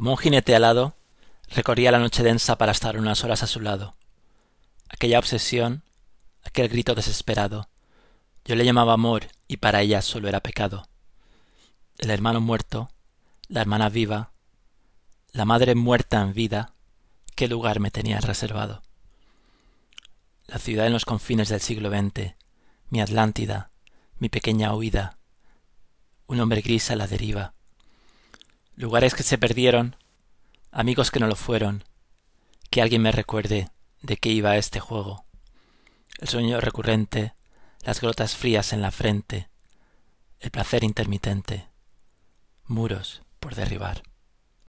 Como un jinete alado, recorría la noche densa para estar unas horas a su lado. Aquella obsesión, aquel grito desesperado, yo le llamaba amor y para ella solo era pecado. El hermano muerto, la hermana viva, la madre muerta en vida, qué lugar me tenía reservado. La ciudad en los confines del siglo XX, mi Atlántida, mi pequeña huida, un hombre gris a la deriva, lugares que se perdieron, amigos que no lo fueron, que alguien me recuerde de qué iba este juego, el sueño recurrente, las grotas frías en la frente, el placer intermitente, muros por derribar.